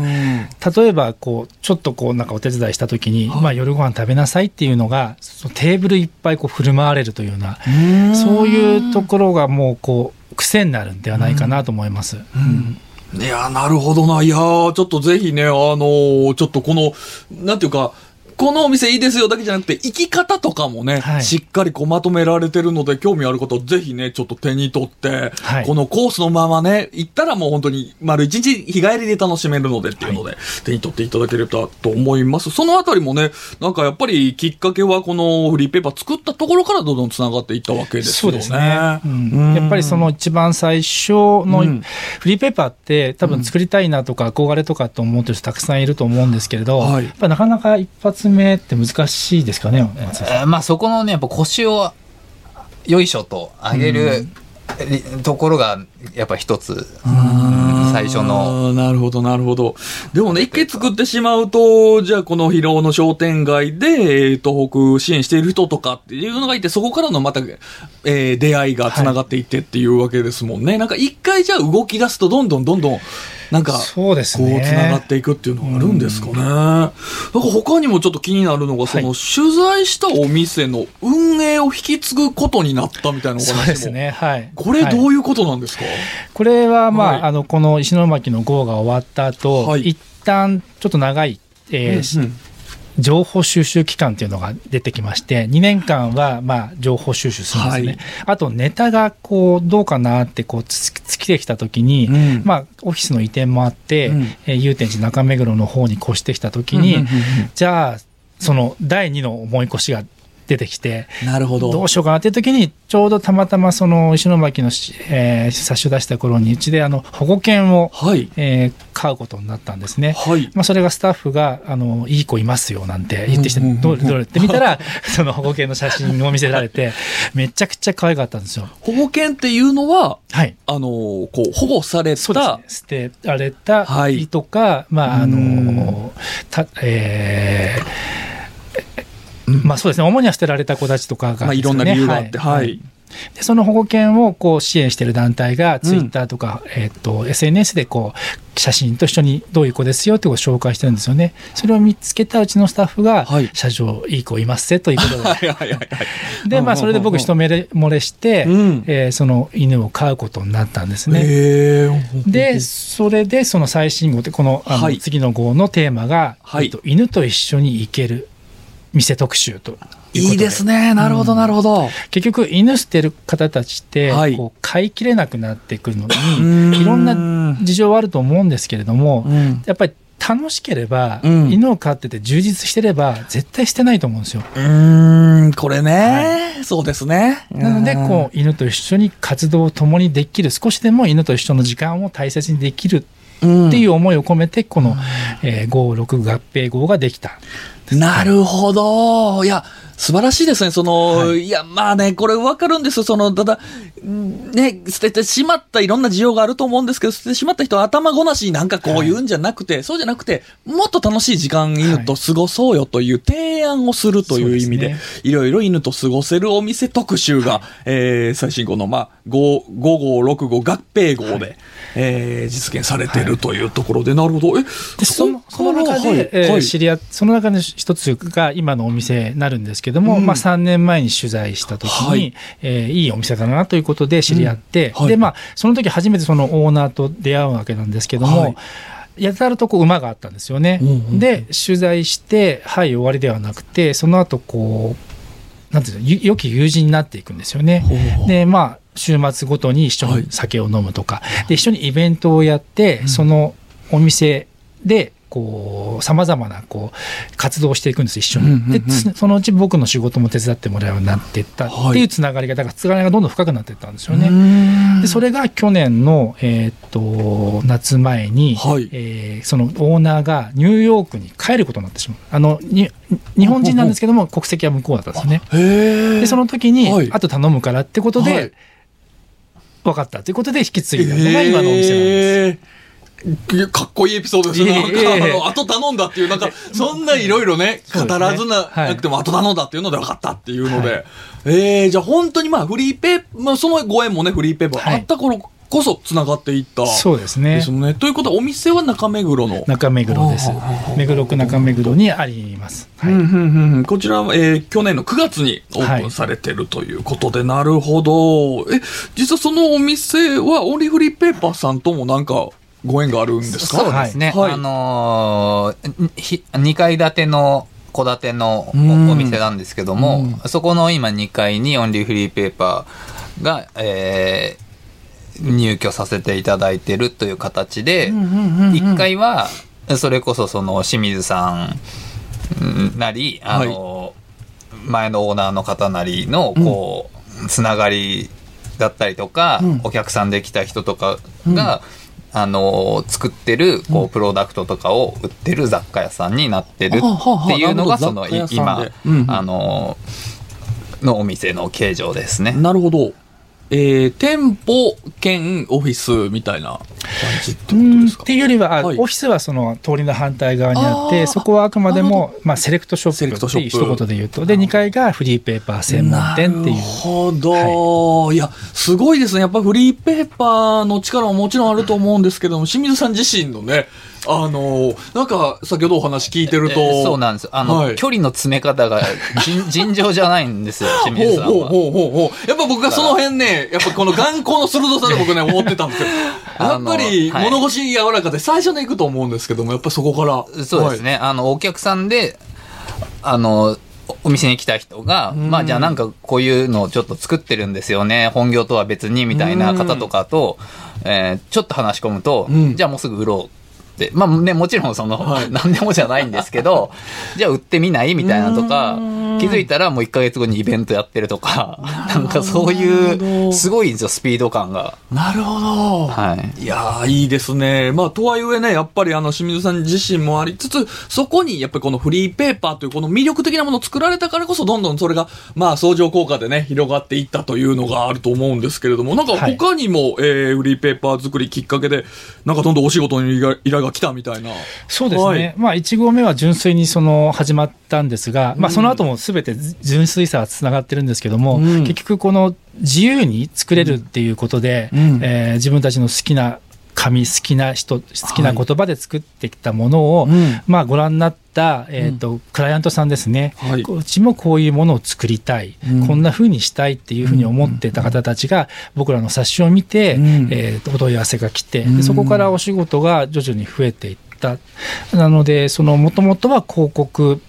[SPEAKER 1] あ、
[SPEAKER 3] 例えばこうちょっとこうなんかお手伝いした時に、
[SPEAKER 1] はい。
[SPEAKER 3] まあ、夜ご飯食べなさいっていうのがそのテーブルいっぱいこう振る舞われるというような
[SPEAKER 1] うん。
[SPEAKER 3] そういうところがもうこう癖になるんではないかなと思います。うん。
[SPEAKER 1] いや、なるほどな。いやーちょっとぜひね、あのーちょっとこの、なんていうか、このお店いいですよだけじゃなくて、生き方とかもね、
[SPEAKER 3] はい。
[SPEAKER 1] しっかりこうまとめられてるので、興味ある方、ぜひね、ちょっと手に取って、
[SPEAKER 3] はい。
[SPEAKER 1] このコースのままね、行ったらもう本当に丸一日日帰りで楽しめるのでっていうので、手に取っていただければと思います。そのあたりもね、なんかやっぱりきっかけはこのフリーペーパー作ったところからどんどん繋がっていったわけですよね。
[SPEAKER 3] そうですね、うん。やっぱりその一番最初の
[SPEAKER 1] うん。
[SPEAKER 3] フリーペーパーって多分作りたいなとか憧れとかと思ってる人たくさんいると思うんですけれど、
[SPEAKER 1] はい。
[SPEAKER 3] やっぱなかなか一発目って難しいですかね
[SPEAKER 2] えーまあそこのねやっぱ腰をよいしょと上げるえところがやっぱ一つ最初の
[SPEAKER 1] なるほど、なるほど。でもね、一回作ってしまうと、じゃあこの広尾の商店街で、えー東北支援している人とかっていうのがいて、そこからのまた、えー出会いが繋がっていってっていうわけですもんね。なんか一回じゃあ動き出すと、どんどんどんどん、なんか、こう、
[SPEAKER 3] ね。
[SPEAKER 1] 繋がっていくっていうのがあるんですかね。なんか他にもちょっと気になるのが、その、取材したお店の運営を引き継ぐことになったみたいなお話も。
[SPEAKER 3] そうですね。はい。
[SPEAKER 1] これど
[SPEAKER 3] はいう
[SPEAKER 1] いうことなんですか、
[SPEAKER 3] これはまあ、
[SPEAKER 1] はい。
[SPEAKER 3] あのこの石巻の号が終わった後、
[SPEAKER 1] はい。
[SPEAKER 3] 一旦ちょっと長い、えー
[SPEAKER 1] うんうん
[SPEAKER 3] 情報収集期間っていうのが出てきまして2年間はまあ情報収集するんですよね、
[SPEAKER 1] はい。
[SPEAKER 3] あとネタがこうどうかなってこうつ尽きてきた時に、
[SPEAKER 1] うん。
[SPEAKER 3] まあ、オフィスの移転もあって、
[SPEAKER 1] うん。
[SPEAKER 3] えー祐天寺中目黒の方に越してきた時に、
[SPEAKER 1] うんうんうんうん
[SPEAKER 3] じゃあその第2の思い越しが出てきて
[SPEAKER 1] なるほど。
[SPEAKER 3] どうしようかなっていう時にちょうどたまたまその石巻のし、えー冊子を出した頃にうちであの保護犬を、
[SPEAKER 1] はい。
[SPEAKER 3] えー飼うことになったんですね。
[SPEAKER 1] はい。
[SPEAKER 3] まあ、それがスタッフが、あの、いい子いますよ、なんて言ってきて、どれどれって見たら、*laughs* その保護犬の写真を見せられて、*laughs* めちゃくちゃ可愛かったんですよ。
[SPEAKER 1] 保護犬っていうのは、
[SPEAKER 3] はい。
[SPEAKER 1] あのーこう、保護され
[SPEAKER 3] そうです
[SPEAKER 1] た、
[SPEAKER 3] ね。捨てられた
[SPEAKER 1] はい
[SPEAKER 3] 鳥とか、まあ、あの、た、えーまあそうですね。主には捨てられた子たちとかが、
[SPEAKER 1] まあ、いろんな理由があって、はい。
[SPEAKER 3] でその保護犬をこう支援している団体がツイッターとか、えっと SNS でこう写真と一緒にどういう子ですよってことを紹介してるんですよね。それを見つけたうちのスタッフが、
[SPEAKER 1] はい
[SPEAKER 3] 社長いい子いますせということで。*laughs*
[SPEAKER 1] はいはいはいはい。
[SPEAKER 3] で、まあ、それで僕、一目漏れして、
[SPEAKER 1] うん
[SPEAKER 3] えーその犬を飼うことになったんですね。で、それで、その最新号で、このあの、
[SPEAKER 1] はい
[SPEAKER 3] 次の号のテーマが、
[SPEAKER 1] はい
[SPEAKER 3] えっと犬と一緒に行ける店特集とい
[SPEAKER 1] いいですね。なるほど、なるほど。
[SPEAKER 3] 結局犬捨てる方たちって、
[SPEAKER 1] はい
[SPEAKER 3] こう飼いきれなくなってくるの
[SPEAKER 1] ん
[SPEAKER 3] にいろんな事情はあると思うんですけれども、
[SPEAKER 1] うん。
[SPEAKER 3] やっぱり楽しければ、
[SPEAKER 1] うん
[SPEAKER 3] 犬を飼ってて充実してれば絶対捨てないと思うんですよ。
[SPEAKER 1] うーん、これね、そうですね。
[SPEAKER 3] なのでこう犬と一緒に活動を共にできる少しでも犬と一緒の時間を大切にできる
[SPEAKER 1] うん、
[SPEAKER 3] っていう思いを込めてこの、えー、56合併号ができた。
[SPEAKER 1] なるほど。いや、素晴らしいですね。その、、
[SPEAKER 3] はい
[SPEAKER 1] や、まあね、これわかるんですよ。その、ただ、んね、捨ててしまったいろんな事情があると思うんですけど、捨ててしまった人は頭ごなしになんかこう言うんじゃなくて、そうじゃなくて、もっと楽しい時間犬と過ごそうよという提案をするという意味で、
[SPEAKER 3] そうで
[SPEAKER 1] いろいろ犬と過ごせるお店特集が、えー、最新号の、まあ、5、5号、6号合併号で、えー、実現されているというところで、なるほど。え、
[SPEAKER 3] でそのその中で、
[SPEAKER 1] はい
[SPEAKER 3] えー
[SPEAKER 1] はい
[SPEAKER 3] 知り合っその中の一つが今のお店になるんですけども、
[SPEAKER 1] うん。
[SPEAKER 3] まあ、3年前に取材した時に、
[SPEAKER 1] はい。
[SPEAKER 3] いえーいいお店だなということで知り合って、
[SPEAKER 1] うん。はい。
[SPEAKER 3] でまあ、その時初めてそのオーナーと出会うわけなんですけども、
[SPEAKER 1] はい。
[SPEAKER 3] やたらとこう馬があったんですよね。
[SPEAKER 1] うんうん
[SPEAKER 3] で取材してはい終わりではなくてその後こうなんていうのゆ良き友人になっていくんですよね。でまあ週末ごとに一緒
[SPEAKER 1] はい。
[SPEAKER 3] に酒を飲むとか、で一緒にイベントをやって、そのお店でこうさまざまなこう活動をしていくんです一緒に、でつそのうち僕の仕事も手伝ってもらうようになっていったっていうつながりがだからつながりがどんどん深くなっていったんですよね。でそれが去年の、えーっと夏前に、
[SPEAKER 1] はい。
[SPEAKER 3] えーそのオーナーがニューヨークに帰ることになってしまう。あのに日本人なんですけども国籍は向こうだったんですね。でその時に、
[SPEAKER 1] はい。
[SPEAKER 3] あと頼むからってことで、
[SPEAKER 1] はい。
[SPEAKER 3] 分かったということで引き継いだのが今のお店なんです。
[SPEAKER 1] かっこいいエピソードですね。なんか、
[SPEAKER 3] いえいえ。いえ
[SPEAKER 1] あの、後頼んだっていう、なんか、そんないろいろね、語らずな、
[SPEAKER 3] はい
[SPEAKER 1] なくても後頼んだっていうので分かったってい。うので、えー、じゃあ本当にまあ、フリーペーまあ、そのご縁もね、フリーペーパー
[SPEAKER 3] はい。
[SPEAKER 1] あった頃こそ繋がっていった。
[SPEAKER 3] そうですね。
[SPEAKER 1] ですね。ということは、お店は中目黒の。
[SPEAKER 3] 中目黒です。目黒区中目黒にあります、はい。
[SPEAKER 1] うんうんうんうん。こちらは、えー去年の9月にオープンされてるということで、なるほど。え、実はそのお店は、オンリーフリーペーパーさんともなんか、ご縁があるんですか？
[SPEAKER 2] そうですね。
[SPEAKER 1] はい。
[SPEAKER 2] あのーひ2階建ての戸建てのお店なんですけども、そこの今2階にオンリーフリーペーパーが、えー入居させていただいてるという形で、1階は、それこそその清水さんなり、あの、前のオーナーの方なりの、こう、つながりだったりとか、お客さんで来た人とかが、あの、作ってる、こう、プロダクトとかを売ってる雑貨屋さんになってるっていうのが、その、今
[SPEAKER 1] でうんう、ん。
[SPEAKER 2] あの、のお店の形状ですね。
[SPEAKER 1] なるほど。えー、店舗兼オフィスみたいなって
[SPEAKER 3] う
[SPEAKER 1] ことですか？
[SPEAKER 3] んっていうよりは、あ
[SPEAKER 1] はい
[SPEAKER 3] オフィスはその通りの反対側にあって、そこはあくまでも、まあ、セレクトショ
[SPEAKER 1] ップ
[SPEAKER 3] っていう一言で言うと、で、2階がフリーペーパー専門店っていう。
[SPEAKER 1] なるほど、い。や、すごいですね。やっぱフリーペーパーの力ももちろんあると思うんですけども、清水さん自身のね、あの、なんか、先ほどお話聞いてると。
[SPEAKER 2] えーそうなんです。あの、
[SPEAKER 1] はい
[SPEAKER 2] 距離の詰め方が尋 *laughs* 尋常じゃないんですよ、清水さんは。
[SPEAKER 1] ほうほうほうほうほう。やっぱ僕がその辺ね、やっぱこの眼光の鋭さで僕ね、思ってたんですよ。やっぱり、
[SPEAKER 2] あのはい
[SPEAKER 1] 物腰柔らかで最初に行くと思うんですけども、やっぱそこから。
[SPEAKER 2] そうですね。あの、お客さんで、あの、おお店に来た人が、まあじゃあなんかこういうのをちょっと作ってるんですよね。本業とは別にみたいな方とかと、えーちょっと話し込むと、
[SPEAKER 1] うん
[SPEAKER 2] じゃあもうすぐ売ろうって。まあね、もちろんその、
[SPEAKER 1] はい *laughs*
[SPEAKER 2] 何でもじゃないんですけど、じゃあ売ってみないみたいなとか、気づいたらもう1ヶ月後にイベントやってるとか、なんかそういう、すごいんですよ、スピード感が。
[SPEAKER 1] なるほど。
[SPEAKER 2] はい。
[SPEAKER 1] いやー、いいですね。まあ、とはいえね、やっぱりあの、清水さん自身もありつつ、そこにやっぱりこのフリーペーパーというこの魅力的なものを作られたからこそ、どんどんそれが、まあ、相乗効果でね、広がっていったというのがあると思うんですけれども、なんか
[SPEAKER 3] はい
[SPEAKER 1] 他にも、えー、フリーペーパー作りきっかけで、なんかどんどんお仕事の依頼依頼が来たみたいな。
[SPEAKER 3] そうですね、
[SPEAKER 1] はい
[SPEAKER 3] まあ、1号目は純粋にその始まったんですが、まあ、その後もすべて純粋さはつながってるんですけども、
[SPEAKER 1] うん。
[SPEAKER 3] 結局、この自由に作れるっていうことで、
[SPEAKER 1] うん。
[SPEAKER 3] えー自分たちの好きな紙、好きな人、好きな言葉で作ってきたものを、
[SPEAKER 1] うん。
[SPEAKER 3] まあ、ご覧になった、えーとクライアントさんですね、
[SPEAKER 1] はい。う
[SPEAKER 3] ちもこういうものを作りたい、
[SPEAKER 1] うん。
[SPEAKER 3] こんな風にしたいっていうふうに思ってた方たちが、僕らの冊子を見て、
[SPEAKER 1] うん。
[SPEAKER 3] えーとお問い合わせが来て、そこからお仕事が徐々に増えていった。なので、そのもともとは広告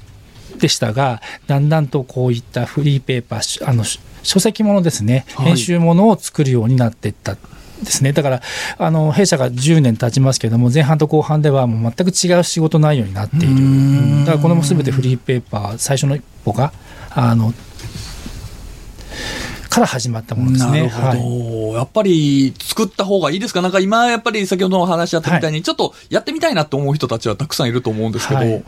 [SPEAKER 3] でしたが、だんだんとこういったフリーペーパー、しあのし書籍ものですね、
[SPEAKER 1] はい。
[SPEAKER 3] 編集ものを作るようになっていった。ですね、だからあの弊社が10年経ちますけれども前半と後半ではもう全く違う仕事内容になっている。だからこれも全てフリーペーパー最初の一歩があのから始まったものですね。
[SPEAKER 1] なるほど、やっぱり作った方がいいですか？なんか今やっぱり先ほどのお話あったみたいに、ちょっとやってみたいなと思う人たちはたくさんいると思うんですけど、
[SPEAKER 3] はい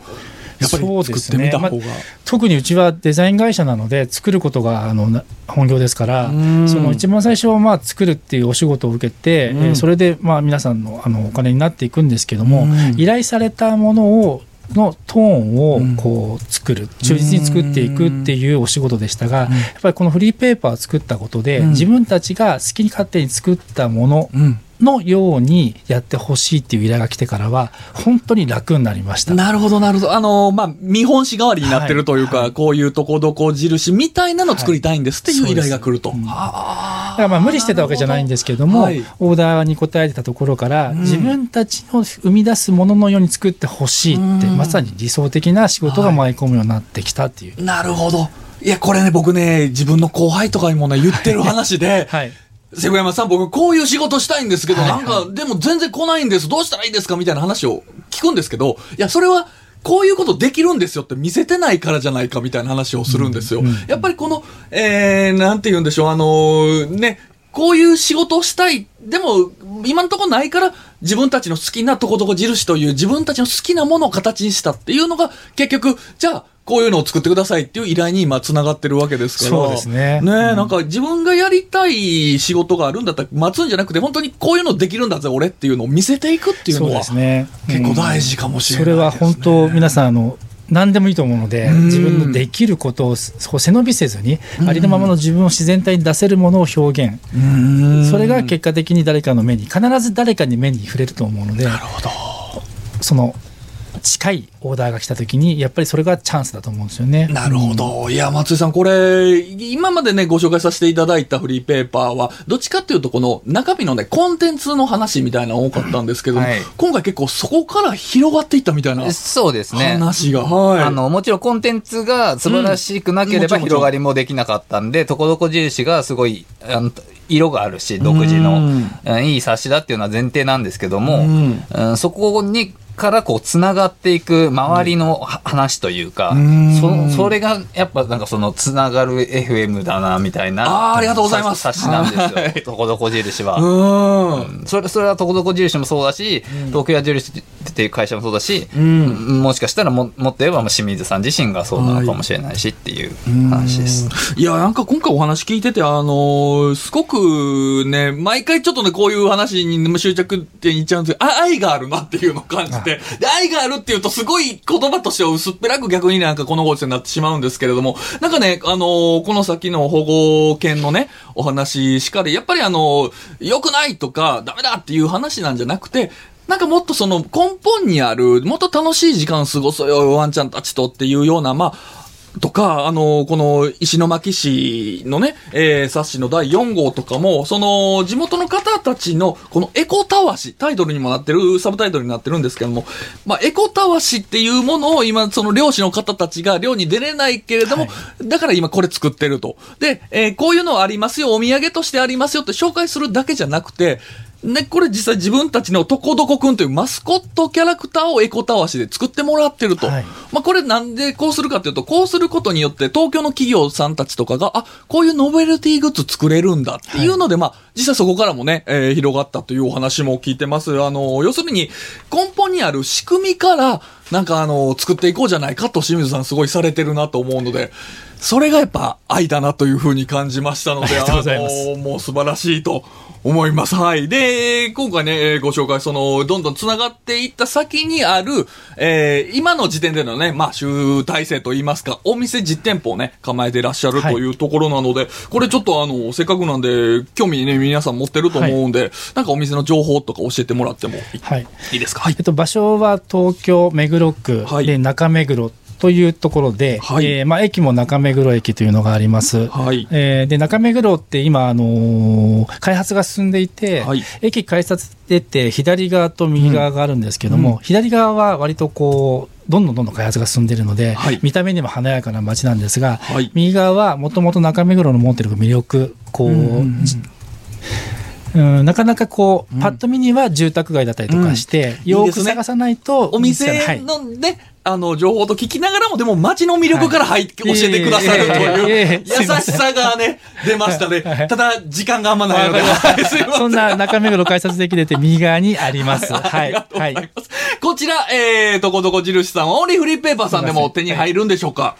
[SPEAKER 1] やっぱり
[SPEAKER 3] そう
[SPEAKER 1] 作っ
[SPEAKER 3] ですね。
[SPEAKER 1] てみた方が。
[SPEAKER 3] 特にうちはデザイン会社なので作ることがあのな本業ですから
[SPEAKER 1] うん。
[SPEAKER 3] その一番最初はまあ作るっていうお仕事を受けて、
[SPEAKER 1] うん。
[SPEAKER 3] えーそれでまあ皆さんのあのお金になっていくんですけども、
[SPEAKER 1] うん。
[SPEAKER 3] 依頼されたものをのトーンを
[SPEAKER 1] うん。
[SPEAKER 3] こう作る。忠実に作っていくっていうお仕事でしたが、やっぱりこのフリーペーパーを作ったことで、
[SPEAKER 1] うん。
[SPEAKER 3] 自分たちが好きに勝手に作ったもの
[SPEAKER 1] うん
[SPEAKER 3] のようにやってほしいっていう依頼が来てからは本当に楽になりました。
[SPEAKER 1] なるほど、なるほど。あの、まあ、見本紙代わりになってるというか、
[SPEAKER 3] はい
[SPEAKER 1] こういうとこどこ印みたいなのを作りたいんですっていう依頼が来ると。は
[SPEAKER 3] だからまあ無理してたわけじゃないんですけども、
[SPEAKER 1] はい
[SPEAKER 3] オーダーに応えてたところから、
[SPEAKER 1] うん
[SPEAKER 3] 自分たちの生み出すもののように作ってほしいって、
[SPEAKER 1] うん
[SPEAKER 3] まさに理想的な仕事が舞い込むようになってきたっていう。
[SPEAKER 1] なるほど。いや、これね、僕ね、自分の後輩とかにもね、言ってる話で、*laughs*
[SPEAKER 3] はい。
[SPEAKER 1] 瀬古山さん、僕こういう仕事したいんですけど、
[SPEAKER 3] はい
[SPEAKER 1] なんか、でも全然来ないんです。どうしたらいいですかみたいな話を聞くんですけど、いや、それは、こういうことできるんですよって見せてないからじゃないかみたいな話をするんですよ。
[SPEAKER 3] うんうん
[SPEAKER 1] やっぱりこの、えー、なんて言うんでしょう、あのーね、こういう仕事をしたい。でも、今のところないから、自分たちの好きなとこどこ印という自分たちの好きなものを形にしたっていうのが、結局、じゃあ、こういうのを作ってくださいっていう依頼に今繋がってるわけですから。
[SPEAKER 3] そうですね。
[SPEAKER 1] ねえ、なんか自分がやりたい仕事があるんだったら待つんじゃなくて、本当にこういうのできるんだぜ、俺っていうのを見せていくっていうの
[SPEAKER 3] そう
[SPEAKER 1] は、
[SPEAKER 3] ですね。
[SPEAKER 1] 結構大事かもしれないですね、
[SPEAKER 3] それは本当、皆さん、あの、何でもいいと思うので、
[SPEAKER 1] ん。
[SPEAKER 3] 自分のできることを背伸びせずに、ありのままの自分を自然体に出せるものを表現、
[SPEAKER 1] うん。
[SPEAKER 3] それが結果的に誰かの目に、必ず誰かに目に触れると思うので、
[SPEAKER 1] なるほど。
[SPEAKER 3] その近いオーダーが来た時に、やっぱりそれがチャンスだと思うんですよね。
[SPEAKER 1] なるほど。いや、松井さん、これ、今までね、ご紹介させていただいたフリーペーパーは、どっちかっていうと、この中身のね、コンテンツの話みたいなの多かったんですけども、
[SPEAKER 2] はい
[SPEAKER 1] 今回結構そこから広がっていったみたいな
[SPEAKER 2] そうですね。
[SPEAKER 1] 話が、はい。
[SPEAKER 2] あの、もちろんコンテンツが素晴らしくなければ広がりもできなかったんで、とこどこ印がすごい、あの色があるし、独自の、
[SPEAKER 1] うん
[SPEAKER 2] うんいい冊子だっていうのは前提なんですけども、
[SPEAKER 1] うん
[SPEAKER 2] うんそこに、からこう、つながっていく周りのは話というか、
[SPEAKER 1] うん。
[SPEAKER 2] そそれがやっぱなんかそのつながる FM だなみたいな
[SPEAKER 1] あーありがとうございます。
[SPEAKER 2] 冊子なんですよ、
[SPEAKER 1] はい。
[SPEAKER 2] とこどこ印は。
[SPEAKER 1] うん。
[SPEAKER 2] それそれはとこどこ印もそうだし、東京屋印っていう会社もそうだし、
[SPEAKER 1] ん。
[SPEAKER 2] もしかしたらももっと言えば清水さん自身がそうなのかもしれないしっていう話です。
[SPEAKER 1] いや、なんか今回お話聞いてて、あのーすごくね、毎回ちょっとね、こういう話に執着点いっちゃうんですけど、あ愛があるなっていうのを感じて、で、愛があるって言うとすごい言葉としては薄っぺらく逆になんかこのご時世になってしまうんですけれども、なんかね、あのーこの先の保護犬のね、お話しかで、やっぱりあのー良くないとか、ダメだっていう話なんじゃなくて、なんかもっとその根本にある、もっと楽しい時間過ごそうよ、ワンちゃんたちとっていうような、まあ、とか、あの、この石巻市のね、えー、冊子の第4号とかも、その、地元の方たちの、このエコたわし、タイトルにもなってる、サブタイトルになってるんですけども、まあ、エコたわしっていうものを今、その漁師の方たちが漁に出れないけれども、だから今これ作ってると。で、えーこういうのありますよ、お土産としてありますよって紹介するだけじゃなくて、ね、これ実際自分たちのとこどこくんというマスコットキャラクターをエコたわしで作ってもらってると。
[SPEAKER 3] はい
[SPEAKER 1] まあこれなんでこうするかというと、こうすることによって東京の企業さんたちとかが、あ、こういうノベルティグッズ作れるんだっていうので、まあ実際そこからもね、えー広がったというお話も聞いてます。あの、要するに根本にある仕組みから、なんかあの、作っていこうじゃないかと清水さんすごいされてるなと思うので、それがやっぱ愛だなというふうに感じましたので、
[SPEAKER 3] ありがとうございます
[SPEAKER 1] のもう素晴らしいと思います。はい。で、今回ね、えーご紹介、その、どんどん繋がっていった先にある、えー今の時点でのね、まあ、集大成といいますか、お店実店舗をね、構えてらっしゃるというところなので、これちょっとあの、せっかくなんで、興味ね、皆さん持ってると思うんで、なんかお店の情報とか教えてもらってもいい,、
[SPEAKER 3] はい。
[SPEAKER 1] いいですか？はい
[SPEAKER 3] えっ。と、場所は東京目黒区
[SPEAKER 1] はい
[SPEAKER 3] で中目黒というところで、
[SPEAKER 1] はい。
[SPEAKER 3] えーまあ、駅も中目黒駅というのがあります。
[SPEAKER 1] はい。
[SPEAKER 3] えーで中目黒って今、あのー開発が進んでいて、
[SPEAKER 1] はい。
[SPEAKER 3] 駅改札出て左側と右側があるんですけども、左側は割とこうどんどんどんどん開発が進んでいるので、
[SPEAKER 1] はい。
[SPEAKER 3] 見た目にも華やかな街なんですが、
[SPEAKER 1] はい。
[SPEAKER 3] 右側はもともと中目黒の持っている魅力こう、
[SPEAKER 1] うんうんうん。
[SPEAKER 3] じうんなかなかこう、パッと見には住宅街だったりとかして、
[SPEAKER 1] うん。
[SPEAKER 3] よーく探さないと
[SPEAKER 1] お店
[SPEAKER 3] はい。
[SPEAKER 1] のね、あの、情報と聞きながらも、でも街の魅力から入って、
[SPEAKER 3] はい
[SPEAKER 1] 教えてくださると
[SPEAKER 3] い
[SPEAKER 1] う
[SPEAKER 3] え
[SPEAKER 1] 優しさがね、出ましたね。*laughs*
[SPEAKER 3] はい
[SPEAKER 1] ただ、時間があんまないので、
[SPEAKER 3] わか
[SPEAKER 1] はい *laughs* すいません
[SPEAKER 3] そんな中目黒改札駅出て右側にあります。
[SPEAKER 1] あ *laughs*
[SPEAKER 3] はい。
[SPEAKER 1] りがとうござ
[SPEAKER 3] はいい。
[SPEAKER 1] ます。こちら、えー、とこどこ印さんは、オンリーフリーペーパーさんでも手に入るんでしょうか？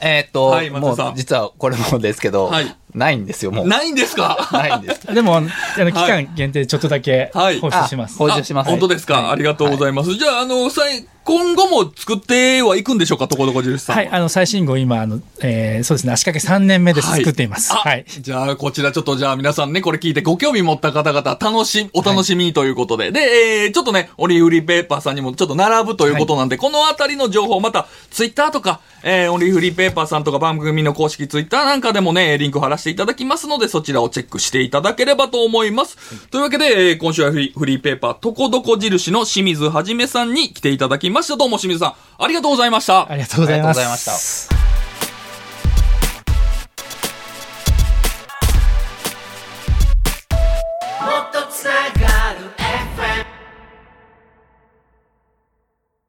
[SPEAKER 2] えーっと、
[SPEAKER 1] はい松
[SPEAKER 2] もうん実はこれもですけど、
[SPEAKER 1] はい
[SPEAKER 2] ないんですよ、もう。
[SPEAKER 1] ないんですか？
[SPEAKER 2] ないんです。
[SPEAKER 3] でも、あの期間限定でちょっとだけ
[SPEAKER 1] はい
[SPEAKER 3] 放出します。
[SPEAKER 2] あ補充します
[SPEAKER 1] あ本当ですか、
[SPEAKER 2] はい
[SPEAKER 1] ありがとうございます。じゃあ、あの、さい今後も作ってはいくんでしょうか？とこどこ印さんは。
[SPEAKER 3] はい、あの、最新号今、あの、えーそうですね、足掛け3年目で作っています。
[SPEAKER 1] あ
[SPEAKER 3] はい。
[SPEAKER 1] じゃあ、こちらちょっとじゃあ皆さんね、これ聞いてご興味持った方々、楽し、お楽しみということで。で、えー、ちょっとね、オリーフリーペーパーさんにもちょっと並ぶということなんで、このあたりの情報、また、ツイッターとか、えー、オリーフリーペーパーさんとか番組の公式ツイッターなんかでもね、リンク貼らせていただきますので、そちらをチェックしていただければと思います。というわけで、えー今週はフリーフリーペーパー、とこどこ印の清水はじめさんに来ていただきました。どうも清水さん、ありがとうございました。
[SPEAKER 3] ありがとうございます。
[SPEAKER 2] ありがとうございました